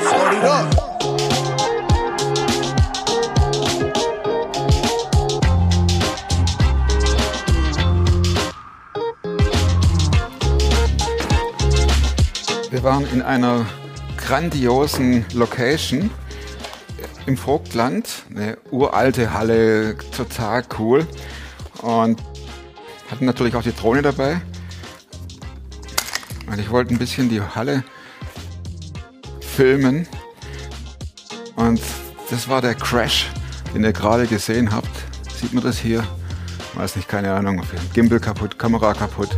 40 up. Wir waren in einer grandiosen Location im Vogtland, eine uralte Halle, total cool. Und hatten natürlich auch die Drohne dabei. Weil ich wollte ein bisschen die Halle filmen. Und das war der Crash, den ihr gerade gesehen habt. Sieht man das hier? Weiß nicht, keine Ahnung. Gimbal kaputt, Kamera kaputt.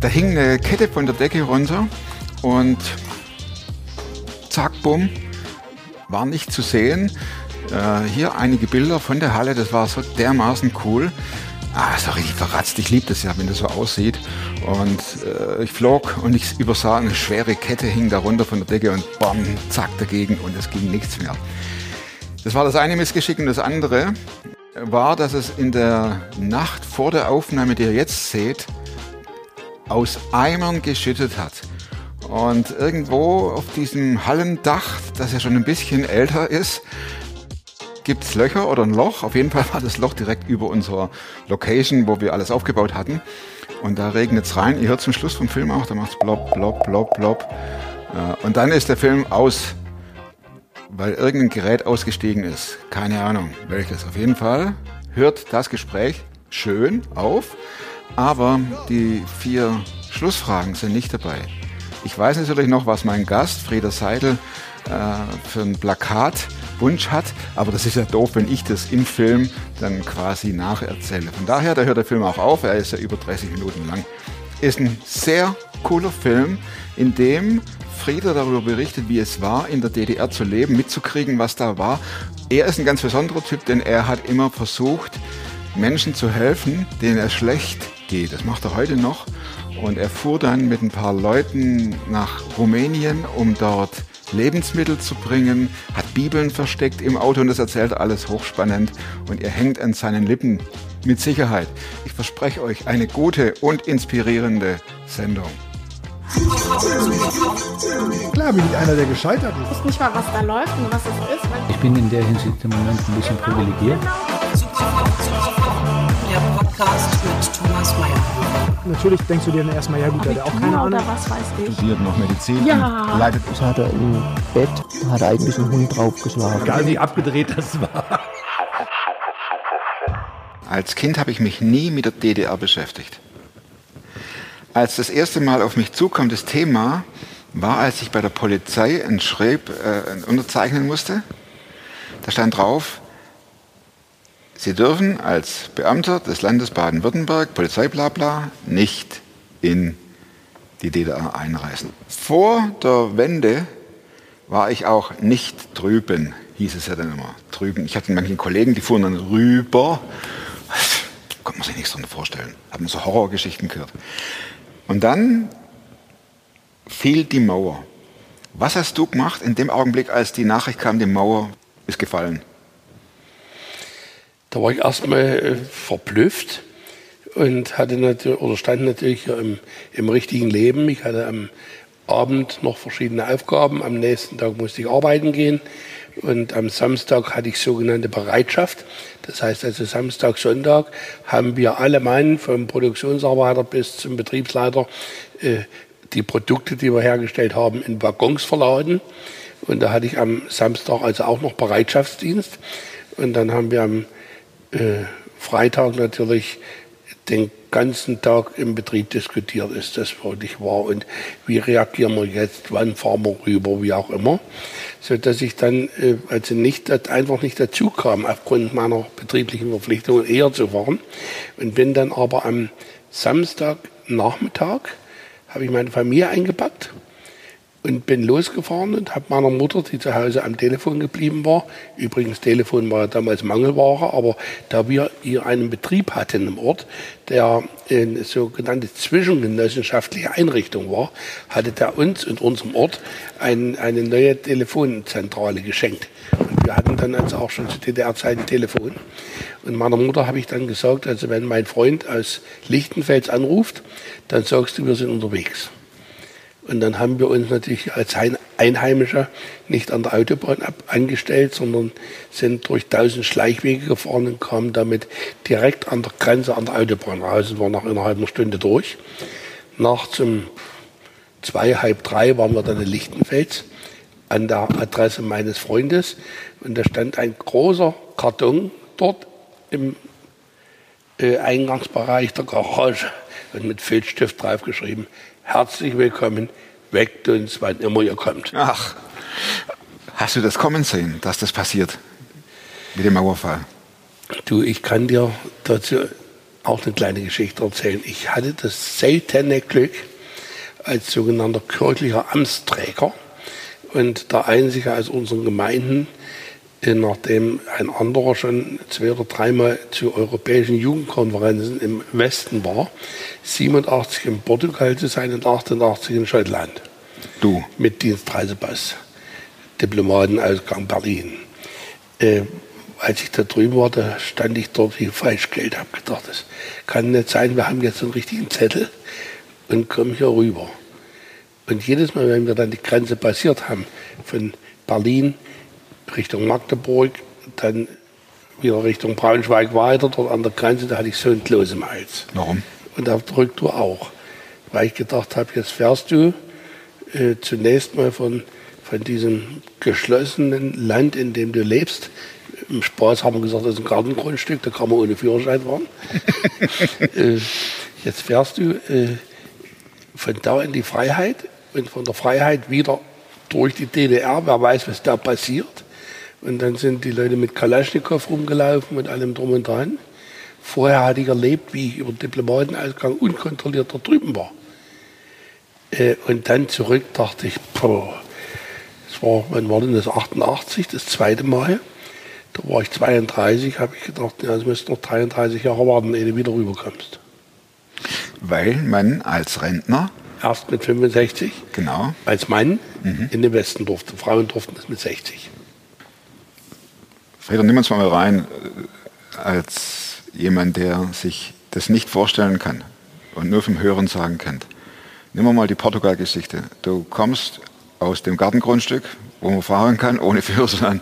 Da hing eine Kette von der Decke runter und zack, bumm, war nicht zu sehen. Äh, hier einige Bilder von der Halle, das war so dermaßen cool. Ah, richtig verratzt. Ich liebe das ja, wenn das so aussieht. Und äh, ich flog und ich übersah eine schwere Kette hing da runter von der Decke und bam, zack dagegen und es ging nichts mehr. Das war das eine Missgeschick und das andere war, dass es in der Nacht vor der Aufnahme, die ihr jetzt seht, aus Eimern geschüttet hat. Und irgendwo auf diesem Hallendach, das ja schon ein bisschen älter ist, gibt es Löcher oder ein Loch. Auf jeden Fall war das Loch direkt über unserer Location, wo wir alles aufgebaut hatten. Und da regnet es rein. Ihr hört zum Schluss vom Film auch, da macht es blob, blob, blob, blob. Äh, und dann ist der Film aus, weil irgendein Gerät ausgestiegen ist. Keine Ahnung welches. Auf jeden Fall hört das Gespräch schön auf, aber die vier Schlussfragen sind nicht dabei. Ich weiß natürlich noch, was mein Gast, Frieder Seidel, für ein Plakatwunsch hat, aber das ist ja doof, wenn ich das im Film dann quasi nacherzähle. Von daher, da hört der Film auch auf, er ist ja über 30 Minuten lang. Ist ein sehr cooler Film, in dem Frieder darüber berichtet, wie es war, in der DDR zu leben, mitzukriegen, was da war. Er ist ein ganz besonderer Typ, denn er hat immer versucht, Menschen zu helfen, denen es schlecht geht. Das macht er heute noch. Und er fuhr dann mit ein paar Leuten nach Rumänien, um dort Lebensmittel zu bringen, hat Bibeln versteckt im Auto und das erzählt alles hochspannend und er hängt an seinen Lippen mit Sicherheit. Ich verspreche euch eine gute und inspirierende Sendung. Klar bin ich einer, der gescheitert ist. Ich weiß nicht mal, was da läuft und was es ist. Ich bin in der Hinsicht im Moment ein bisschen privilegiert. Der Podcast mit Thomas Mayer. Natürlich denkst du dir dann erstmal, ja gut, der hat auch keine Abitur Ahnung. was weiß ich. Studiert noch Medizin, Ja. leitet Ich hatte im Bett, hat eigentlich ein Hund draufgeschlagen. Egal wie abgedreht das war. Als Kind habe ich mich nie mit der DDR beschäftigt. Als das erste Mal auf mich zukam, das Thema, war, als ich bei der Polizei ein Schreib äh, unterzeichnen musste. Da stand drauf, Sie dürfen als Beamter des Landes Baden-Württemberg, Polizei bla bla, nicht in die DDR einreisen. Vor der Wende war ich auch nicht drüben, hieß es ja dann immer. Drüben. Ich hatte manche Kollegen, die fuhren dann rüber. Konnte man sich nichts darunter vorstellen. Hat man so Horrorgeschichten gehört. Und dann fiel die Mauer. Was hast du gemacht in dem Augenblick, als die Nachricht kam, die Mauer ist gefallen? Da war ich erstmal äh, verblüfft und hatte natürlich, oder stand natürlich im, im richtigen Leben. Ich hatte am Abend noch verschiedene Aufgaben. Am nächsten Tag musste ich arbeiten gehen. Und am Samstag hatte ich sogenannte Bereitschaft. Das heißt also Samstag, Sonntag haben wir alle Mann, vom Produktionsarbeiter bis zum Betriebsleiter, äh, die Produkte, die wir hergestellt haben, in Waggons verladen. Und da hatte ich am Samstag also auch noch Bereitschaftsdienst. Und dann haben wir am äh, Freitag natürlich den ganzen Tag im Betrieb diskutiert, ist. Das wirklich wahr. Und wie reagieren wir jetzt, wann fahren wir rüber, wie auch immer, so dass ich dann äh, also nicht einfach nicht dazu kam aufgrund meiner betrieblichen Verpflichtungen eher zu fahren. Und bin dann aber am Samstagnachmittag habe ich meine Familie eingepackt und bin losgefahren und habe meiner Mutter, die zu Hause am Telefon geblieben war, übrigens Telefon war ja damals Mangelware, aber da wir hier einen Betrieb hatten im Ort, der eine sogenannte zwischengenossenschaftliche Einrichtung war, hatte der uns und unserem Ort ein, eine neue Telefonzentrale geschenkt. Und wir hatten dann also auch schon zu DDR-Zeiten Telefon. Und meiner Mutter habe ich dann gesagt, also wenn mein Freund aus Lichtenfels anruft, dann sagst du, wir sind unterwegs. Und dann haben wir uns natürlich als Ein- Einheimische nicht an der Autobahn ab angestellt, sondern sind durch tausend Schleichwege gefahren und kamen damit direkt an der Grenze an der Autobahn raus und waren nach einer Stunde durch. Nachts um zwei, halb drei waren wir dann in Lichtenfels an der Adresse meines Freundes und da stand ein großer Karton dort im äh, Eingangsbereich der Garage und mit Filzstift draufgeschrieben, herzlich willkommen, weckt uns, wann immer ihr kommt. Ach, hast du das kommen sehen, dass das passiert? Mit dem Mauerfall. Du, ich kann dir dazu auch eine kleine Geschichte erzählen. Ich hatte das seltene Glück, als sogenannter kirchlicher Amtsträger und der einzige aus unseren Gemeinden, nachdem ein anderer schon zwei oder dreimal zu europäischen Jugendkonferenzen im Westen war, 87 in Portugal zu sein und 88 in Schottland Du. mit Dienstreisepass, Diplomatenausgang Berlin. Äh, als ich da drüben war, da stand ich dort wie Falschgeld, habe gedacht, das kann nicht sein, wir haben jetzt einen richtigen Zettel und kommen hier rüber. Und jedes Mal, wenn wir dann die Grenze passiert haben, von Berlin Richtung Magdeburg, dann wieder Richtung Braunschweig weiter, dort an der Grenze, da hatte ich so ein Kloß im Hals. Warum? Und auf der Rücktour auch. Weil ich gedacht habe, jetzt fährst du äh, zunächst mal von, von diesem geschlossenen Land, in dem du lebst. Im Spaß haben wir gesagt, das ist ein Gartengrundstück, da kann man ohne Führerschein fahren. äh, jetzt fährst du äh, von da in die Freiheit und von der Freiheit wieder durch die DDR. Wer weiß, was da passiert. Und dann sind die Leute mit Kalaschnikow rumgelaufen und allem drum und dran. Vorher hatte ich erlebt, wie ich über Diplomatenausgang unkontrolliert da drüben war. Äh, und dann zurück dachte ich, boah, das war, wann war denn das? 88, das zweite Mal. Da war ich 32, habe ich gedacht, ja, es müsste noch 33 Jahre warten, ehe du wieder rüberkommst. Weil man als Rentner, Erst mit 65, genau, als Mann in den Westen durfte. Frauen durften das mit 60. Frieder, nimm uns mal rein äh, als jemand, der sich das nicht vorstellen kann und nur vom Hören sagen kennt. Nimm mal die Portugal-Geschichte. Du kommst aus dem Gartengrundstück, wo man fahren kann, ohne Führerschein.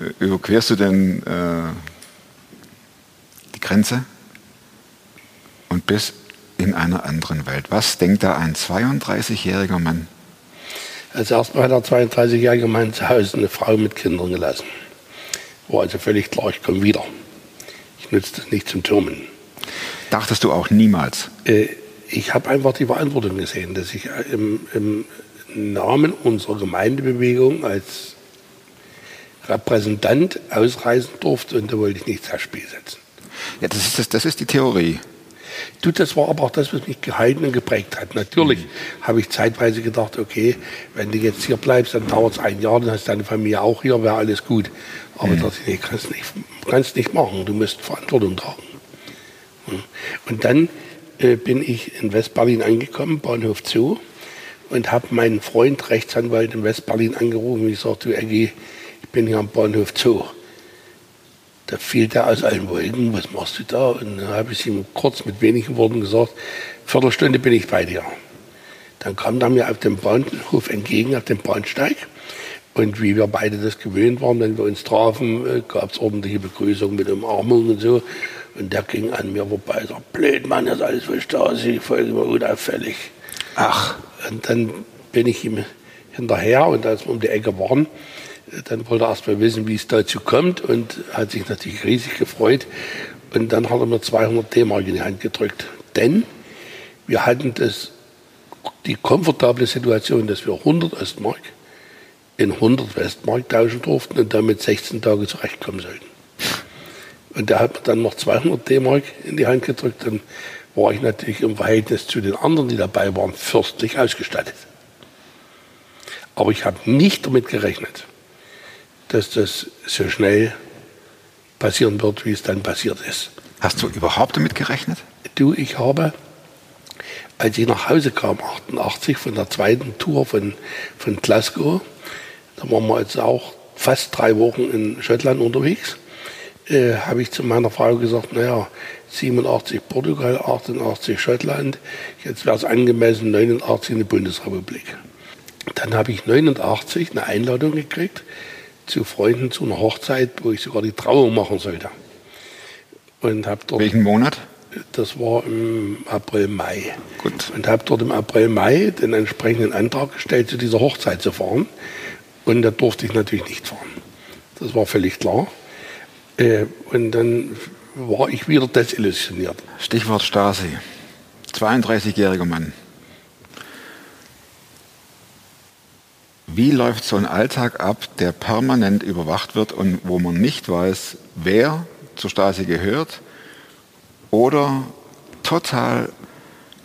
Äh, Überquerst du denn äh, die Grenze und bist in einer anderen Welt. Was denkt da ein 32-jähriger Mann? Als erstmal hat er 32-jährige Mann zu Hause eine Frau mit Kindern gelassen. War also völlig klar, ich komme wieder. Ich nütze das nicht zum Türmen. Dachtest du auch niemals? Äh, ich habe einfach die Verantwortung gesehen, dass ich im, im Namen unserer Gemeindebewegung als Repräsentant ausreisen durfte und da wollte ich nichts aufs Spiel setzen. Ja, das ist, das, das ist die Theorie. Du, das war aber auch das, was mich gehalten und geprägt hat. Natürlich habe ich zeitweise gedacht, okay, wenn du jetzt hier bleibst, dann dauert es ein Jahr, dann hast deine Familie auch hier, wäre alles gut. Aber ich dachte, nee, kannst nicht, kannst nicht machen, du musst Verantwortung tragen. Und dann äh, bin ich in Westberlin angekommen, Bahnhof Zoo, und habe meinen Freund, Rechtsanwalt in Westberlin, angerufen und ich sagte, du Eggy, ich bin hier am Bahnhof Zoo. Da fiel der aus allen Wolken, was machst du da? Und dann habe ich ihm kurz mit wenigen Worten gesagt, Viertelstunde bin ich bei dir. Dann kam er mir auf dem Bahnhof entgegen, auf dem Bahnsteig. Und wie wir beide das gewöhnt waren, wenn wir uns trafen, gab es ordentliche Begrüßung mit Umarmung und so. Und der ging an mir vorbei und sagte, blöd Mann, das ist alles für Stasi, voll immer unauffällig. Ach, Und dann bin ich ihm hinterher und als wir um die Ecke waren, dann wollte er erst mal wissen, wie es dazu kommt und hat sich natürlich riesig gefreut. Und dann hat er mir 200 D-Mark in die Hand gedrückt. Denn wir hatten das, die komfortable Situation, dass wir 100 Ostmark in 100 Westmark tauschen durften und damit 16 Tage zurechtkommen sollten. Und der hat mir dann noch 200 D-Mark in die Hand gedrückt. Dann war ich natürlich im Verhältnis zu den anderen, die dabei waren, fürstlich ausgestattet. Aber ich habe nicht damit gerechnet, dass das so schnell passieren wird, wie es dann passiert ist. hast du überhaupt damit gerechnet? Du, ich habe, als ich nach Hause kam, 88, von der zweiten Tour von, von Glasgow, da waren wir jetzt auch fast drei Wochen in Schottland unterwegs, äh, habe ich zu meiner Frau gesagt, naja, 87 Portugal, 88 Schottland, jetzt wäre es angemessen 89 eine Bundesrepublik. Dann habe ich 89 eine Einladung gekriegt zu Freunden zu einer Hochzeit, wo ich sogar die Trauung machen sollte. Und habe dort Welchen Monat? das war im April, Mai. Gut. Und habe dort im April, Mai den entsprechenden Antrag gestellt, zu dieser Hochzeit zu fahren. Und da durfte ich natürlich nicht fahren. Das war völlig klar. Äh, und dann war ich wieder desillusioniert. Stichwort Stasi. 32-jähriger Mann. Wie läuft so ein Alltag ab, der permanent überwacht wird und wo man nicht weiß, wer zur Stasi gehört oder total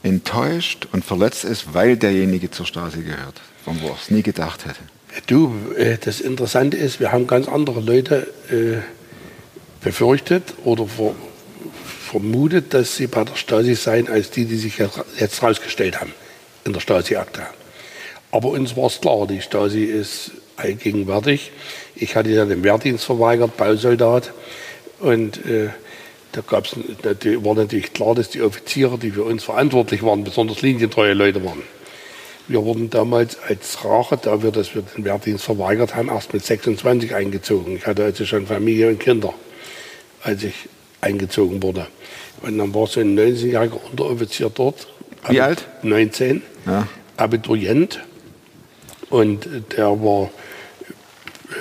enttäuscht und verletzt ist, weil derjenige zur Stasi gehört, von wo er es nie gedacht hätte? Du, äh, das Interessante ist, wir haben ganz andere Leute äh, befürchtet oder ver vermutet, dass sie bei der Stasi seien, als die, die sich jetzt- herausgestellt haben in der Stasi-Akte. Aber uns war es klar, die Stasi ist allgegenwärtig. Ich hatte ja den Wehrdienst verweigert, Bausoldat. Und äh, da gab's, war natürlich klar, dass die Offiziere, die für uns verantwortlich waren, besonders linientreue Leute waren. Wir wurden damals als Rache, da wir, dass wir den Wehrdienst verweigert haben, erst mit 26 eingezogen. Ich hatte also schon Familie und Kinder, als ich eingezogen wurde. Und dann war so ein 19-jähriger Unteroffizier dort. Wie alt? 19. Ja. Abiturient. Und der war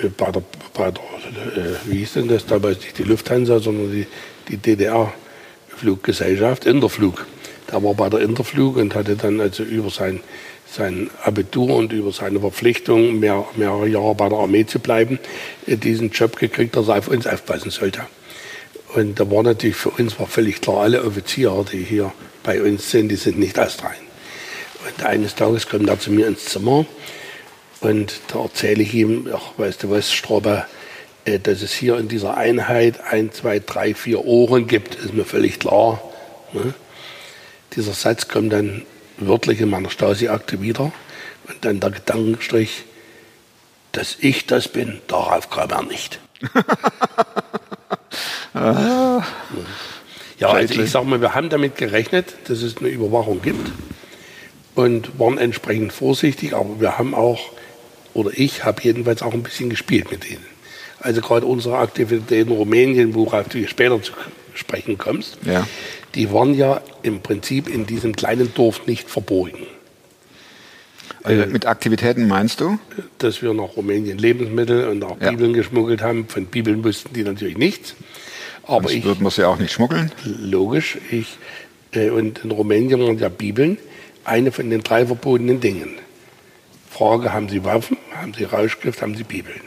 äh, bei der, bei der äh, wie hieß denn das damals, nicht die Lufthansa, sondern die, die DDR-Fluggesellschaft, Interflug. Der war bei der Interflug und hatte dann also über sein, sein Abitur und über seine Verpflichtung, mehr, mehrere Jahre bei der Armee zu bleiben, äh, diesen Job gekriegt, dass er auf uns aufpassen sollte. Und da war natürlich für uns war völlig klar, alle Offiziere, die hier bei uns sind, die sind nicht astrein. Und eines Tages kommt er zu mir ins Zimmer und da erzähle ich ihm, ach, weißt du was, Straube, äh, dass es hier in dieser Einheit ein, zwei, drei, vier Ohren gibt, ist mir völlig klar. Ne? Dieser Satz kommt dann wörtlich in meiner Stasi-Akte wieder und dann der Gedankenstrich, dass ich das bin, darauf kam er nicht. Ja, also ich sag mal, wir haben damit gerechnet, dass es eine Überwachung gibt und waren entsprechend vorsichtig, aber wir haben auch, oder ich habe jedenfalls auch ein bisschen gespielt mit ihnen. Also gerade unsere Aktivität in Rumänien, worauf du später zu sprechen kommst, Ja. die waren ja im Prinzip in diesem kleinen Dorf nicht verborgen. Also mit Aktivitäten meinst du? dass wir nach Rumänien Lebensmittel und auch Ja. Bibeln geschmuggelt haben. Von Bibeln wussten die natürlich nichts. Aber Sonst ich, würde man sie auch nicht schmuggeln. logisch, ich, äh, und in Rumänien waren ja Bibeln eine von den drei verbotenen Dingen. Frage, haben Sie Waffen, haben Sie Rauschgift, haben Sie Bibeln?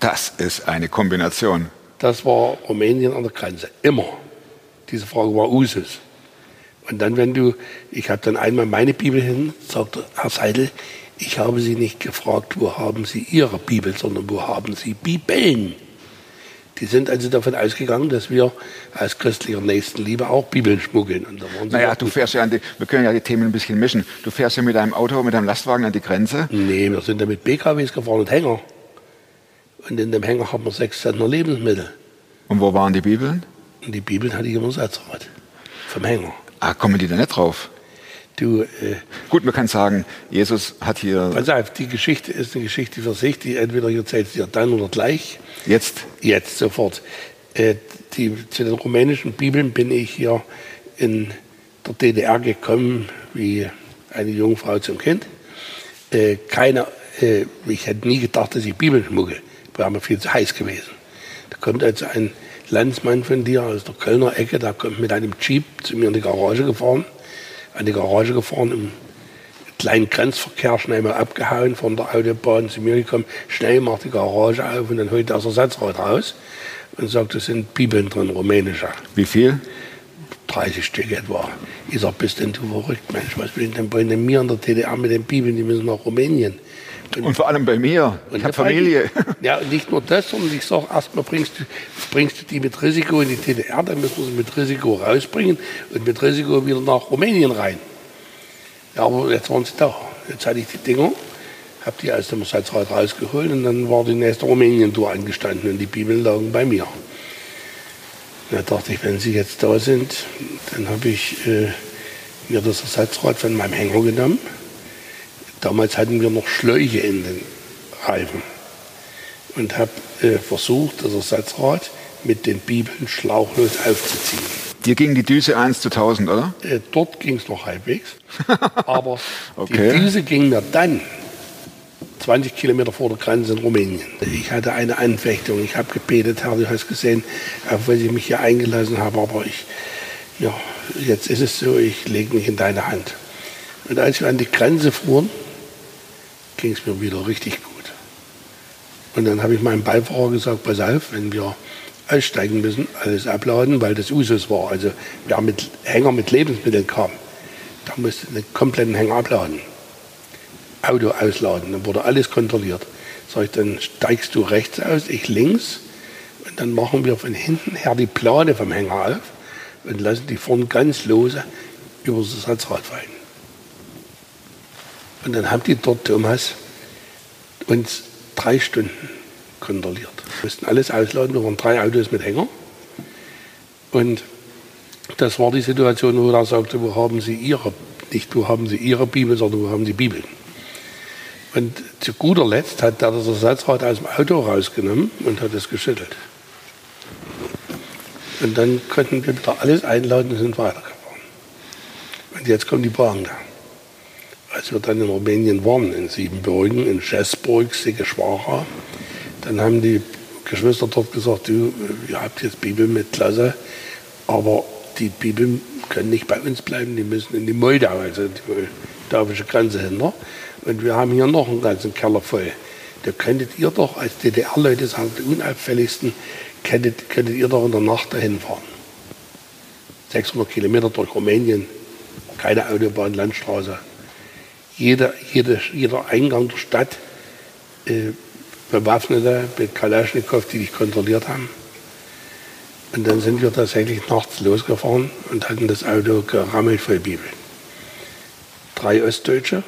Das ist eine Kombination. Das war Rumänien an der Grenze. Immer. Diese Frage war Usus. Und dann, wenn du, ich habe dann einmal meine Bibel hin, sagte Herr Seidel, ich habe Sie nicht gefragt, wo haben Sie Ihre Bibel, sondern wo haben Sie Bibeln? Die sind also davon ausgegangen, dass wir als christlicher Nächstenliebe auch Bibeln schmuggeln. Und da Naja, du fährst ja an die, wir können ja die Themen ein bisschen mischen. Du fährst ja mit deinem Auto, mit deinem Lastwagen an die Grenze. Nee, wir sind da mit BKWs gefahren und Hänger. Und in dem Hänger haben wir sechs Zentner Lebensmittel. Und wo waren die Bibeln? Und die Bibeln hatte ich immer Satzrad. Vom Hänger. Ah, kommen die da nicht drauf? Du, äh, Gut, man kann sagen, Jesus hat hier Pass auf, die Geschichte ist eine Geschichte für sich, die entweder ihr erzählt dir dann oder gleich. jetzt, Jetzt sofort. Äh, die, zu den rumänischen Bibeln bin ich hier in der DDR gekommen wie eine Jungfrau zum Kind. Äh, keine, äh, ich hätte nie gedacht, dass ich Bibeln schmuggle. Wäre mir viel zu heiß gewesen. Da kommt also ein Landsmann von dir aus der Kölner Ecke, der kommt mit einem Jeep zu mir in die Garage gefahren, an die Garage gefahren, im kleinen Grenzverkehr schnell mal abgehauen, von der Autobahn zu mir gekommen, schnell macht die Garage auf und dann holt er das Ersatzrad raus und sagt, es sind Bibeln drin, rumänische. wie viel? 30 Stück etwa. Ich sag, bist denn du verrückt, Mensch, was will denn denn mir in der DDR mit den Bibeln, die müssen nach Rumänien. Und vor allem bei mir. Und Ich habe Familie. Ja, und nicht nur das, sondern ich sage, erstmal bringst du, bringst du die mit Risiko in die DDR, dann müssen wir sie mit Risiko rausbringen und mit Risiko wieder nach Rumänien rein. Ja, aber jetzt waren sie da. Jetzt hatte ich die Dinger, habe die aus dem Ersatzrad rausgeholt und dann war die nächste Rumänien-Tour angestanden und die Bibeln lagen bei mir. Da dachte ich, wenn Sie jetzt da sind, dann habe ich äh, mir das Ersatzrad von meinem Hänger genommen. Damals hatten wir noch Schläuche in den Reifen und habe äh, versucht, das Ersatzrad mit den Bibeln schlauchlos aufzuziehen. Dir ging die Düse 1 zu 1000, oder? Äh, dort ging es noch halbwegs, aber Okay. die Düse ging mir dann 20 Kilometer vor der Grenze in Rumänien. Ich hatte eine Anfechtung. Ich habe gebetet, Herr, du hast gesehen, auch wenn ich mich hier eingelassen habe, aber ich, ja, jetzt ist es so, ich lege mich in deine Hand. Und als wir an die Grenze fuhren, ging es mir wieder richtig gut. Und dann habe ich meinem Beifahrer gesagt, pass auf, wenn wir aussteigen müssen, alles abladen, weil das Usus war. Also wer mit Hänger mit Lebensmitteln kam, da musste einen kompletten Hänger abladen. Auto ausladen, dann wurde alles kontrolliert. Sag ich, dann steigst du rechts aus, ich links und dann machen wir von hinten her die Plane vom Hänger auf und lassen die vorne ganz lose über das Ersatzrad fallen. Und dann haben die dort, Thomas, uns drei Stunden kontrolliert. Wir mussten alles ausladen, wir waren drei Autos mit Hänger. Und das war die Situation, wo er sagte, wo haben Sie Ihre, nicht wo haben Sie Ihre Bibel, sondern wo haben Sie Bibeln. Und zu guter Letzt hat er das Ersatzrad aus dem Auto rausgenommen und hat es geschüttelt. Und dann konnten wir wieder alles einladen und sind weitergefahren. Und jetzt kommt die Bahn da. Als wir dann in Rumänien waren, in Siebenbürgen, in Schäßburg, Siggeschwara, dann haben die Geschwister dort gesagt, du, ihr habt jetzt Bibel mit Klasse, aber die Bibeln können nicht bei uns bleiben, die müssen in die Moldau, also die moldawische Grenze hinter. Und wir haben hier noch einen ganzen Keller voll. Da könntet ihr doch als DDR-Leute sagen, die unauffälligsten, könntet, könntet ihr doch in der Nacht dahin fahren. 600 Kilometer durch Rumänien, keine Autobahn, Landstraße. Jeder, jeder, jeder Eingang der Stadt äh, Bewaffnete mit Kalaschnikow, die dich kontrolliert haben. Und dann sind wir tatsächlich nachts losgefahren und hatten das Auto gerammelt voll Bibel. Drei Ostdeutsche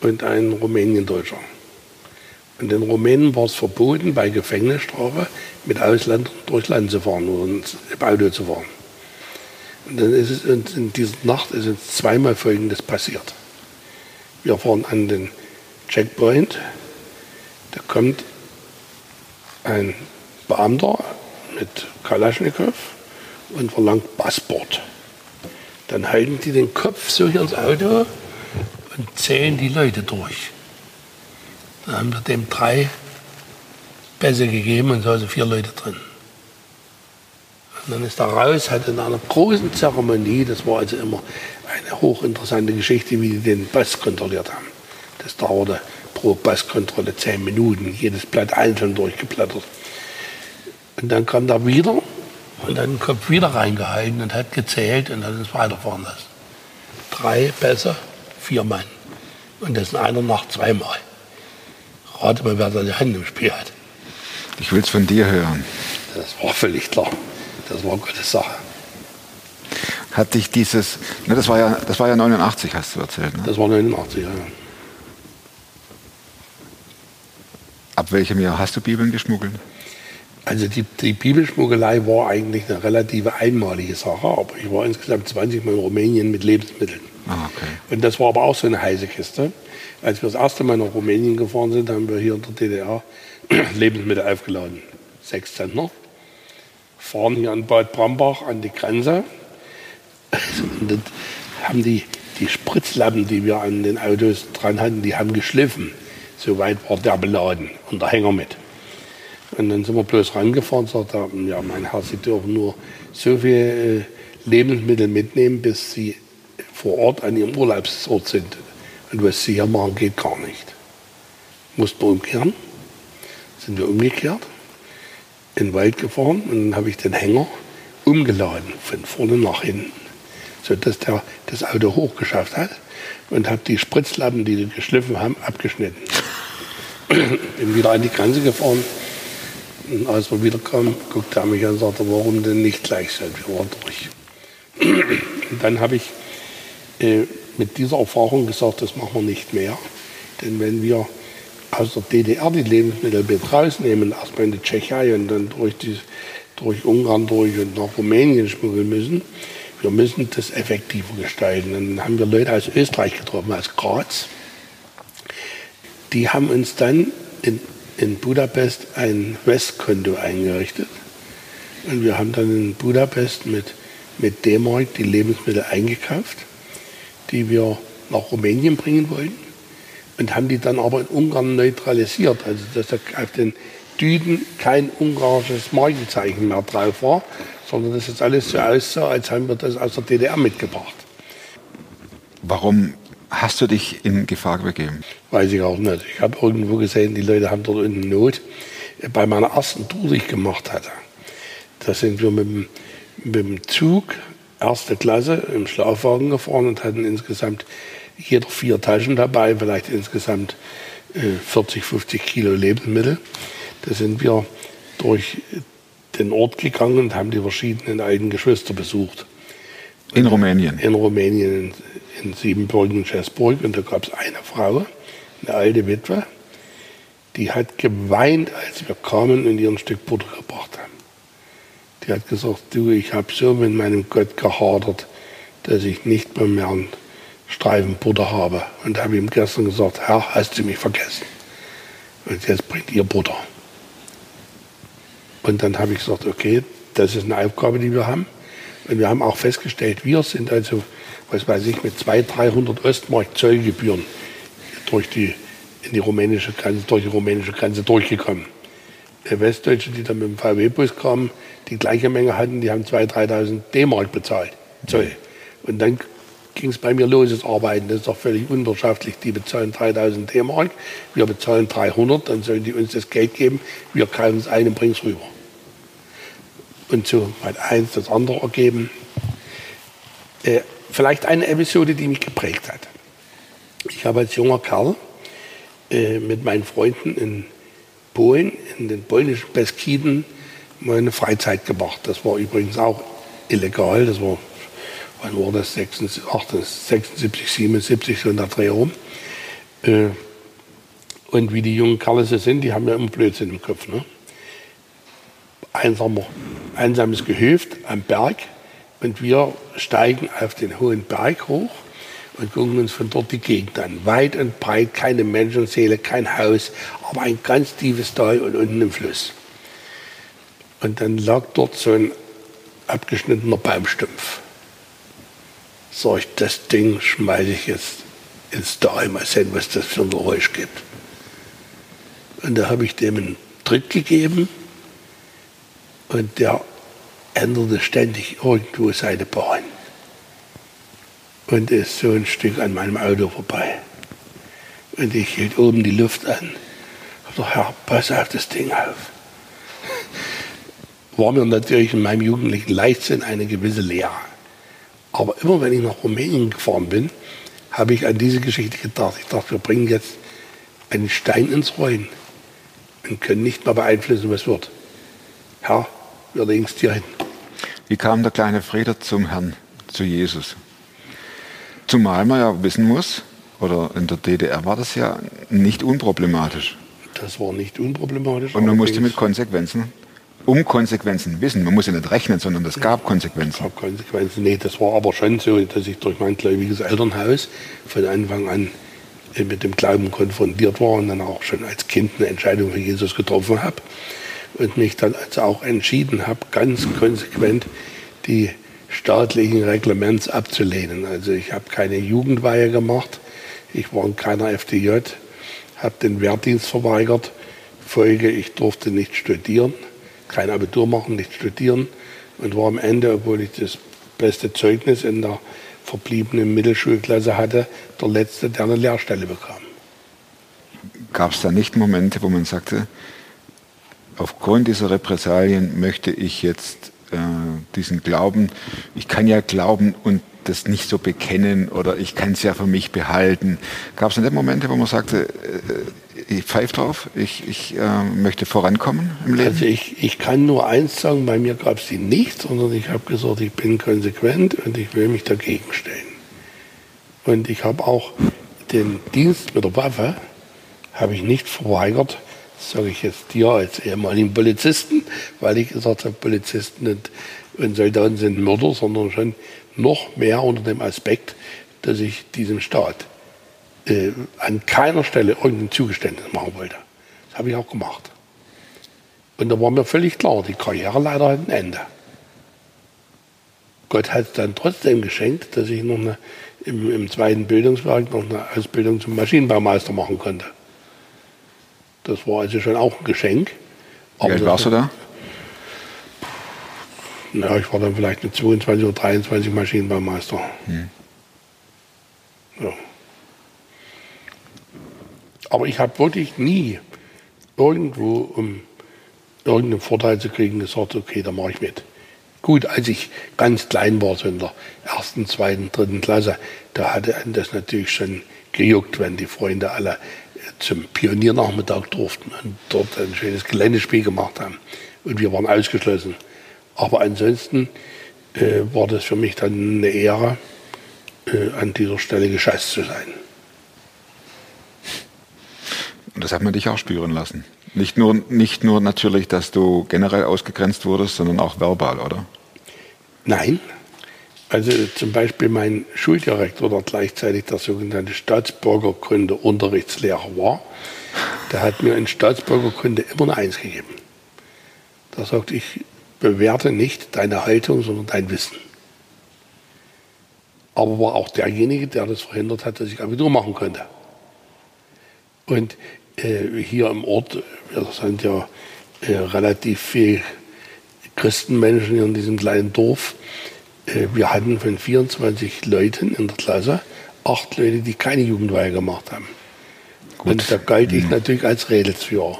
und ein Rumäniendeutscher. Und den Rumänen war es verboten, bei Gefängnisstrafe mit Ausländern durchs Land zu fahren oder im Auto zu fahren. Und dann ist es uns in dieser Nacht ist uns zweimal Folgendes passiert. Wir fahren an den Checkpoint, da kommt ein Beamter mit Kalaschnikow und verlangt Passport. Dann halten die den Kopf so hier ins Auto und zählen die Leute durch. Dann haben wir dem drei Pässe gegeben und da sind vier Leute drin. Und dann ist er raus, hat in einer großen Zeremonie, das war also immer eine hochinteressante Geschichte, wie die den Pass kontrolliert haben. Das dauerte pro Passkontrolle zehn Minuten, jedes Blatt einzeln durchgeblättert. Und dann kam er wieder und hat den Kopf wieder reingehalten und hat gezählt und hat uns weiterfahren lassen. Drei Pässe, vier Mann. Und das in einer Nacht zweimal. Rate mal, wer da die Hand im Spiel hat. Ich will es von dir hören. Das war völlig klar. Das war Gottes Sache. Hat dich dieses, ne, das war ja, das war ja 89, hast du erzählt. Ne? Das war 89, ja. Ab welchem Jahr hast du Bibeln geschmuggelt? Also die, die Bibelschmuggelei war eigentlich eine relative einmalige Sache, aber ich war insgesamt 20 Mal in Rumänien mit Lebensmitteln. Ah, okay. Und das war aber auch so eine heiße Kiste. Als wir das erste Mal nach Rumänien gefahren sind, haben wir hier in der DDR Lebensmittel aufgeladen. Sechs Zentner. Fahren hier an Bad Brambach an die Grenze. Und dann haben die, die Spritzlappen, die wir an den Autos dran hatten, die haben geschliffen. So weit war der beladen und der Hänger mit. Und dann sind wir bloß rangefahren und sagt er, ja, mein Herr, Sie dürfen nur so viel äh, Lebensmittel mitnehmen, bis Sie vor Ort an Ihrem Urlaubsort sind. Und was Sie hier machen, geht gar nicht. Mussten wir umkehren. Sind wir umgekehrt, in den Wald gefahren und dann habe ich den Hänger umgeladen, von vorne nach hinten, sodass der das Auto hochgeschafft hat und habe die Spritzlappen, die die geschliffen haben, abgeschnitten. Bin wieder an die Grenze gefahren und als wir wiederkamen, guckte er mich an und sagte, warum denn nicht gleich sein? Wir waren durch. Und dann habe ich äh, mit dieser Erfahrung gesagt, das machen wir nicht mehr. Denn wenn wir aus der DDR die Lebensmittel mit rausnehmen, erstmal in die Tschechei und dann durch die durch Ungarn durch und nach Rumänien schmuggeln müssen. Wir müssen das effektiver gestalten. Dann haben wir Leute aus Österreich getroffen, aus Graz. Die haben uns dann in, in Budapest ein Westkonto eingerichtet. Und wir haben dann in Budapest mit, mit D-Mark die Lebensmittel eingekauft, die wir nach Rumänien bringen wollten. Und haben die dann aber in Ungarn neutralisiert. Also dass da auf den Tüten kein ungarisches Markenzeichen mehr drauf war, sondern dass es alles so aussah, als haben wir das aus der DDR mitgebracht. Warum hast du dich in Gefahr begeben? Weiß ich auch nicht. Ich habe irgendwo gesehen, die Leute haben dort unten Not. Bei meiner ersten Tour, die ich gemacht hatte, da sind wir mit dem, mit dem Zug, erste Klasse, im Schlafwagen gefahren und hatten insgesamt jeder vier Taschen dabei, vielleicht insgesamt äh, 40, 50 Kilo Lebensmittel. Da sind wir durch den Ort gegangen und haben die verschiedenen alten Geschwister besucht. In Rumänien? In Rumänien, in, in Siebenburg und Schäßburg. Und da gab es eine Frau, eine alte Witwe, die hat geweint, als wir kamen und ihr ein Stück Butter gebracht haben. Die hat gesagt, du, ich habe so mit meinem Gott gehadert, dass ich nicht mehr, mehr einen Streifen Butter habe. Und habe ihm gestern gesagt, Herr, hast du mich vergessen? Und jetzt bringt ihr Butter. Und dann habe ich gesagt, okay, das ist eine Aufgabe, die wir haben. Und wir haben auch festgestellt, wir sind also, was weiß ich, mit 200, 300 Ostmark Zollgebühren durch die, in die rumänische Grenze, durch die rumänische Grenze durchgekommen. Der Westdeutsche, die dann mit dem VW-Bus kamen, die gleiche Menge hatten, die haben 2.000, 3.000 D-Mark bezahlt, Zoll. Und dann ging es bei mir los, das Arbeiten. Das ist doch völlig unwirtschaftlich. Die bezahlen 3000 D-Mark, wir bezahlen 300, dann sollen die uns das Geld geben, wir kaufen es ein und bringen es rüber. Und so hat eins das andere ergeben. Äh, vielleicht eine Episode, die mich geprägt hat. Ich habe als junger Kerl äh, mit meinen Freunden in Polen, in den polnischen Beskiden, meine Freizeit gemacht. Das war übrigens auch illegal. Das war wann war das, 76, 76 77, so in der Dreh rum. Äh, und wie die jungen Kerle so sind, die haben ja immer Blödsinn im Kopf. Ne? Einsamer, einsames Gehöft am Berg und wir steigen auf den hohen Berg hoch und gucken uns von dort die Gegend an. Weit und breit, keine Menschenseele, kein Haus, aber ein ganz tiefes Tal und unten ein Fluss. Und dann lag dort so ein abgeschnittener Baumstumpf sag ich, das Ding schmeiße ich jetzt ins Tal, mal sehen, was das für ein Geräusch gibt. Und da habe ich dem einen Tritt gegeben und der änderte ständig irgendwo seine Bahn und ist so ein Stück an meinem Auto vorbei. Und ich hielt oben die Luft an. Ich dachte, Herr, pass auf das Ding auf. War mir natürlich in meinem jugendlichen Leichtsinn eine gewisse Lehre. Aber immer wenn ich nach Rumänien gefahren bin, habe ich an diese Geschichte gedacht. Ich dachte, wir bringen jetzt einen Stein ins Rollen und können nicht mehr beeinflussen, was wird. Herr, wir legen es dir hin. Wie kam der kleine Frieder zum Herrn, zu Jesus? Zumal man ja wissen muss, oder in der DDR war das ja nicht unproblematisch. Das war nicht unproblematisch. Und man musste mit Konsequenzen um Konsequenzen wissen. Man muss ja nicht rechnen, sondern es gab Konsequenzen. Es gab Konsequenzen. Nee, das war aber schon so, dass ich durch mein gläubiges Elternhaus von Anfang an mit dem Glauben konfrontiert war und dann auch schon als Kind eine Entscheidung für Jesus getroffen habe und mich dann also auch entschieden habe, ganz konsequent die staatlichen Reglements abzulehnen. Also ich habe keine Jugendweihe gemacht, ich war in keiner FDJ, habe den Wehrdienst verweigert, Folge, ich durfte nicht studieren kein Abitur machen, nicht studieren und war am Ende, obwohl ich das beste Zeugnis in der verbliebenen Mittelschulklasse hatte, der Letzte, der eine Lehrstelle bekam. Gab es da nicht Momente, wo man sagte, aufgrund dieser Repressalien möchte ich jetzt äh, diesen Glauben, ich kann ja glauben und das nicht so bekennen oder ich kann es ja für mich behalten. Gab es nicht Momente, wo man sagte, äh, ich pfeife drauf, ich, ich äh, möchte vorankommen im Leben? Also ich, ich kann nur eins sagen, bei mir gab es die nicht, sondern ich habe gesagt, ich bin konsequent und ich will mich dagegen stellen. Und ich habe auch den Dienst mit der Waffe, habe ich nicht verweigert, sage ich jetzt dir als ehemaligen Polizisten, weil ich gesagt habe, Polizisten und, und Soldaten sind Mörder, sondern schon noch mehr unter dem Aspekt, dass ich diesem Staat äh, an keiner Stelle irgendein Zugeständnis machen wollte. Das habe ich auch gemacht. Und da war mir völlig klar, die Karriere leider hat ein Ende. Gott hat es dann trotzdem geschenkt, dass ich noch eine, im, im zweiten Bildungswerk noch eine Ausbildung zum Maschinenbaumeister machen konnte. Das war also schon auch ein Geschenk. Wie alt warst du da? Ja, ich war dann vielleicht mit 22 oder 23 Maschinenbaumeister. Ja. Aber ich habe wirklich nie irgendwo, um irgendeinen Vorteil zu kriegen, gesagt, okay, da mache ich mit. Gut, als ich ganz klein war, so in der ersten, zweiten, dritten Klasse, da hatte einen das natürlich schon gejuckt, wenn die Freunde alle äh, zum Pioniernachmittag durften und dort ein schönes Geländespiel gemacht haben. Und wir waren ausgeschlossen. Aber ansonsten äh, war das für mich dann eine Ehre, äh, an dieser Stelle geschasst zu sein. Das hat man dich auch spüren lassen. Nicht nur, nicht nur natürlich, dass du generell ausgegrenzt wurdest, sondern auch verbal, oder? Nein. Also zum Beispiel mein Schuldirektor, der gleichzeitig der sogenannte Staatsbürgerkunde-Unterrichtslehrer war, der hat mir in Staatsbürgerkunde immer eine Eins gegeben. Da sagt ich, bewerte nicht deine Haltung, sondern dein Wissen. Aber war auch derjenige, der das verhindert hat, dass ich Abitur machen konnte. Und äh, hier im Ort, wir sind ja äh, relativ viel Christenmenschen hier in diesem kleinen Dorf. Äh, wir hatten von 24 Leuten in der Klasse acht Leute, die keine Jugendweihe gemacht haben. Und da galt ich natürlich als Rädelsführer.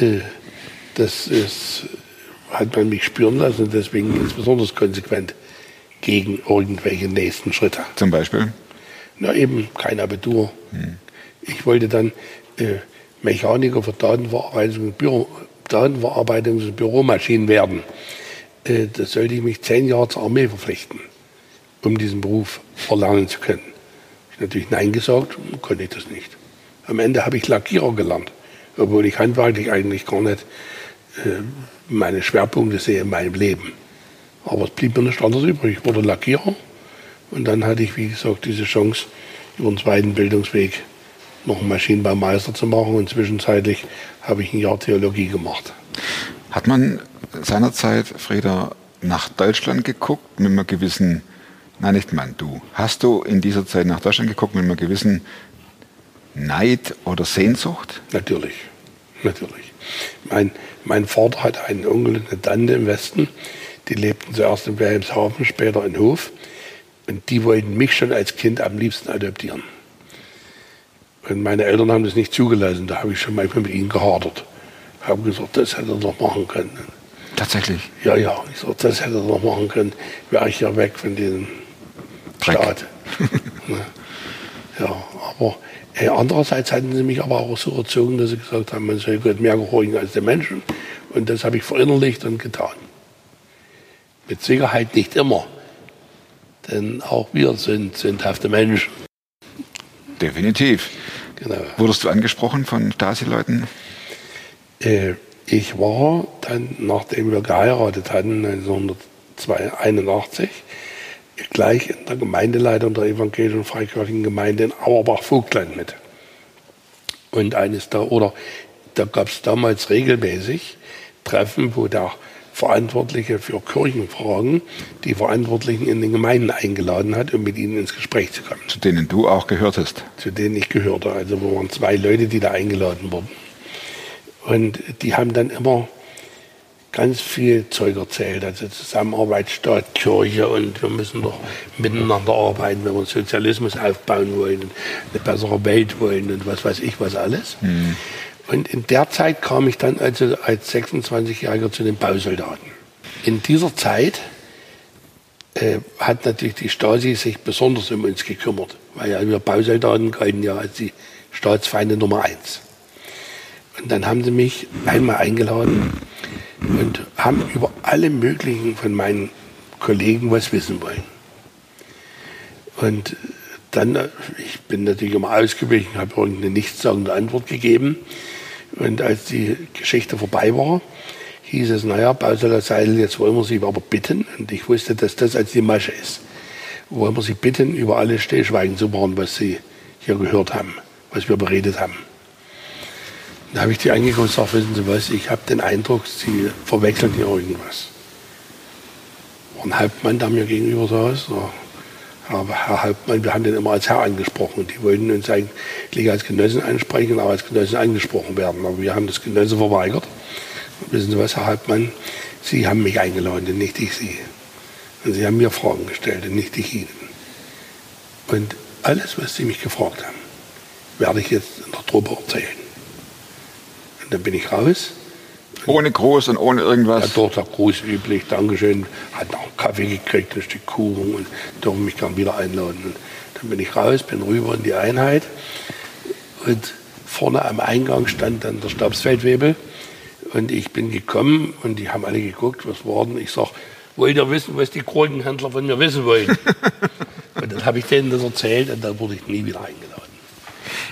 Äh, das ist, hat man mich spüren lassen und deswegen ganz besonders konsequent gegen irgendwelche nächsten Schritte. Zum Beispiel? Na eben, kein Abitur. Ich wollte dann äh, Mechaniker für und, Büro, Datenverarbeitungs und Büromaschinen werden. Äh, da sollte ich mich zehn Jahre zur Armee verpflichten, um diesen Beruf erlernen zu können. Ich natürlich Nein gesagt, konnte ich das nicht. Am Ende habe ich Lackierer gelernt, obwohl ich handwerklich eigentlich gar nicht äh, meine Schwerpunkte sehe in meinem Leben. Aber es blieb mir nichts anderes übrig. Ich wurde Lackierer und dann hatte ich, wie gesagt, diese Chance, über den zweiten Bildungsweg noch einen Maschinenbaumeister zu machen. Und zwischenzeitlich habe ich ein Jahr Theologie gemacht. Hat man seinerzeit, Frieda, nach Deutschland geguckt mit einem gewissen, nein, nicht man, du, hast du in dieser Zeit nach Deutschland geguckt mit einem gewissen Neid oder Sehnsucht? Natürlich, natürlich. Mein, mein Vater hatte einen Onkel und eine Tante im Westen. Die lebten zuerst in Wilhelmshaven, später in Hof. Und die wollten mich schon als Kind am liebsten adoptieren. Und meine Eltern haben das nicht zugelassen. Da habe ich schon manchmal mit ihnen gehadert. Habe gesagt, das hätte er doch machen können. Tatsächlich. Ja, ja, ich sag, das hätte er doch machen können. Wäre ich ja weg von diesem Dreck. Staat. Ne? ja, aber äh, andererseits hatten sie mich aber auch so erzogen, dass sie gesagt haben, man soll Gott mehr gehorchen als den Menschen. Und das habe ich verinnerlicht und getan. Mit Sicherheit nicht immer. Denn auch wir sind sündhafte Menschen. Definitiv. Genau. Wurdest du angesprochen von Stasi-Leuten? Äh, ich war dann, nachdem wir geheiratet hatten, 1981, gleich in der Gemeindeleitung der evangelischen freikirchlichen Gemeinde in Auerbach-Vogtland mit. Und eines da, oder da gab es damals regelmäßig Treffen, wo der Verantwortliche für Kirchenfragen die Verantwortlichen in den Gemeinden eingeladen hat, um mit ihnen ins Gespräch zu kommen zu denen du auch gehörtest. zu denen ich gehörte. Also wir waren zwei Leute, die da eingeladen wurden. Und die haben dann immer ganz viel Zeug erzählt. Also Zusammenarbeit Staat, Kirche und wir müssen doch miteinander arbeiten, wenn wir Sozialismus aufbauen wollen eine bessere Welt wollen und was weiß ich was alles. Und in der Zeit kam ich dann also als 26-Jähriger zu den Bausoldaten. In dieser Zeit äh, hat natürlich die Stasi sich besonders um uns gekümmert, weil ja wir Bausoldaten galten ja als die Staatsfeinde Nummer eins. Und dann haben sie mich einmal eingeladen und haben über alle möglichen von meinen Kollegen was wissen wollen. Und dann, äh, ich bin natürlich immer ausgewichen, habe irgendeine nichtssagende Antwort gegeben. Und als die Geschichte vorbei war, hieß es, naja, Bauseller Seidel, jetzt wollen wir Sie aber bitten. Und ich wusste, dass das als die Masche ist. Wollen wir Sie bitten, über alles Stillschweigen zu wahren, was Sie hier gehört haben, was wir beredet haben. Da habe ich die angeguckt und gesagt, wissen Sie was, ich habe den Eindruck, Sie verwechseln hier irgendwas. War ein Hauptmann, der mir gegenüber saß. So. Aber Herr Hauptmann, wir haben den immer als Herr angesprochen. Die wollten uns eigentlich als Genossen ansprechen, aber als Genossen angesprochen werden. Aber wir haben das Genosse verweigert. Und wissen Sie was, Herr Hauptmann, Sie haben mich eingeladen und nicht ich Sie. Und Sie haben mir Fragen gestellt und nicht ich Ihnen. Und alles, was Sie mich gefragt haben, werde ich jetzt in der Truppe erzählen. Und dann bin ich raus. Ohne Groß und ohne Ja, irgendwas. dort auch groß üblich, Dankeschön. Hat noch einen Kaffee gekriegt, ein Stück Kuchen und dürfen mich gern wieder einladen. Und dann bin ich raus, bin rüber in die Einheit und vorne am Eingang stand dann der Stabsfeldwebel und ich bin gekommen und die haben alle geguckt, was war denn? Ich sag, wollt ihr wissen, was die Krokenhändler von mir wissen wollen? und dann habe ich denen das erzählt und dann wurde ich nie wieder eingeladen.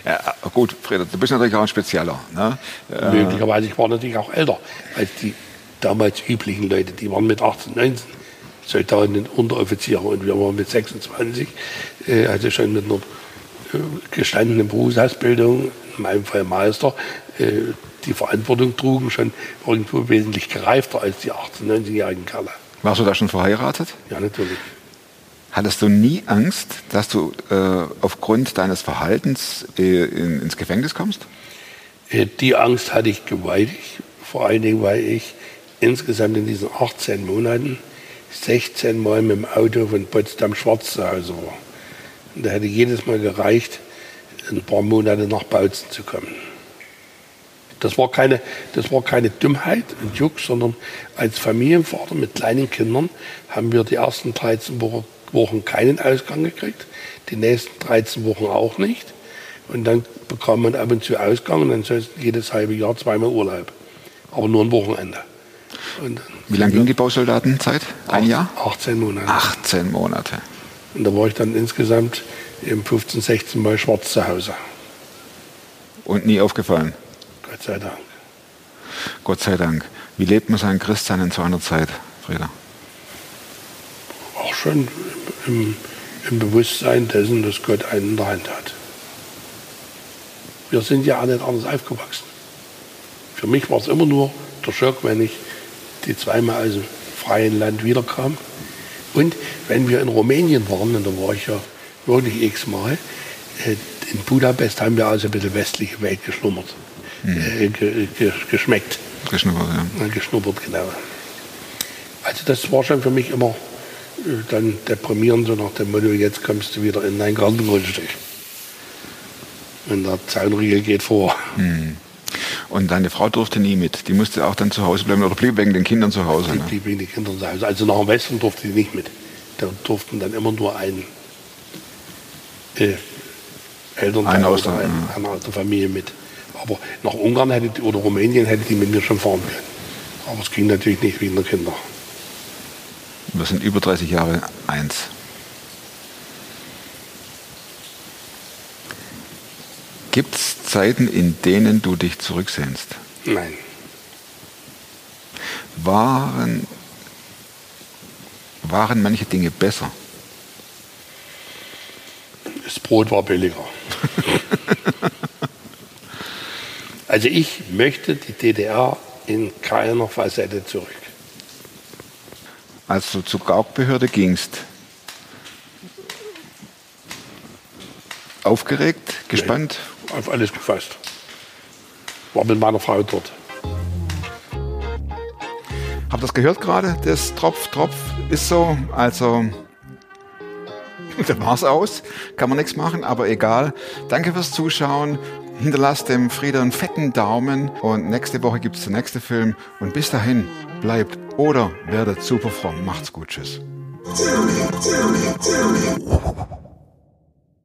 Ja, gut, Frieder, du bist natürlich auch ein Spezieller. Ne? Äh, Möglicherweise, ich war natürlich auch älter als die damals üblichen Leute. Die waren mit 18, 19 Soldaten und Unteroffiziere und wir waren mit 26, äh, also schon mit einer äh, gestandenen Berufsausbildung, in meinem Fall Meister, äh, die Verantwortung trugen, schon irgendwo wesentlich gereifter als die 18-, 19-jährigen Kerle. warst du da schon verheiratet? Ja, natürlich. Hattest du nie Angst, dass du äh, aufgrund deines Verhaltens äh, in, ins Gefängnis kommst? Äh, Die Angst hatte ich gewaltig, vor allen Dingen, weil ich insgesamt in diesen 18 Monaten 16 Mal mit dem Auto von Potsdam-Schwarz zu Hause war. Und da hätte jedes Mal gereicht, ein paar Monate nach Bautzen zu kommen. Das war keine, das war keine Dummheit und Juck, sondern als Familienvater mit kleinen Kindern haben wir die ersten 13 Wo- Wochen keinen Ausgang gekriegt, die nächsten 13 Wochen auch nicht. Und dann bekam man ab und zu Ausgang und ansonsten jedes halbe Jahr zweimal Urlaub. Aber nur ein Wochenende. Und Wie lange ging die Bausoldatenzeit? Ein Jahr? 18 Monate. 18 Monate. Und da war ich dann insgesamt im 15, 16 Mal schwarz zu Hause. Und nie aufgefallen. Gott sei Dank. Gott sei Dank. Wie lebt man sein Christsein in so einer Zeit, Frieder? Auch schon im, im Bewusstsein dessen, dass Gott einen in der Hand hat. Wir sind ja nicht anders aufgewachsen. Für mich war es immer nur der Schock, wenn ich die zweimal aus dem freien Land wiederkam. Und wenn wir in Rumänien waren, und da war ich ja wirklich x-mal, äh, in Budapest haben wir also ein bisschen westliche Welt geschlummert, äh, ge, ge, geschmeckt. Geschnuppert, ja. Geschnuppert, genau. Also das war schon für mich immer dann deprimierend, so nach dem Motto, jetzt kommst du wieder in dein Gartengrundstück. Und der Zaunriegel geht vor. Und deine Frau durfte nie mit. Die musste auch dann zu Hause bleiben oder blieb wegen den Kindern zu Hause. Die Ne? blieb wegen den Kindern zu Hause. Also nach dem Westen durfte die nicht mit. Da durften dann immer nur ein äh, Elternteil oder Ausland, ein, aus der Familie mit. Aber nach Ungarn hätte die, oder Rumänien hätte die mit mir schon fahren können. Aber es ging natürlich nicht wegen der Kinder. Wir sind über 30 Jahre eins. Gibt es Zeiten, in denen du dich zurücksehnst? Nein. Waren, waren manche Dinge besser? Das Brot war billiger. also ich möchte die DDR in keiner Facette zurück. Als du zur Gaukbehörde gingst, aufgeregt, gespannt? Auf alles gefasst. War mit meiner Frau dort. Habt ihr das gehört gerade? Das Tropf, Tropf ist so. Also, da war's aus. Kann man nichts machen, aber egal. Danke fürs Zuschauen. Hinterlasst dem Frieder einen fetten Daumen. Und nächste Woche gibt's den nächsten Film. Und bis dahin, bleibt oder werdet super fromm. Macht's gut. Tschüss.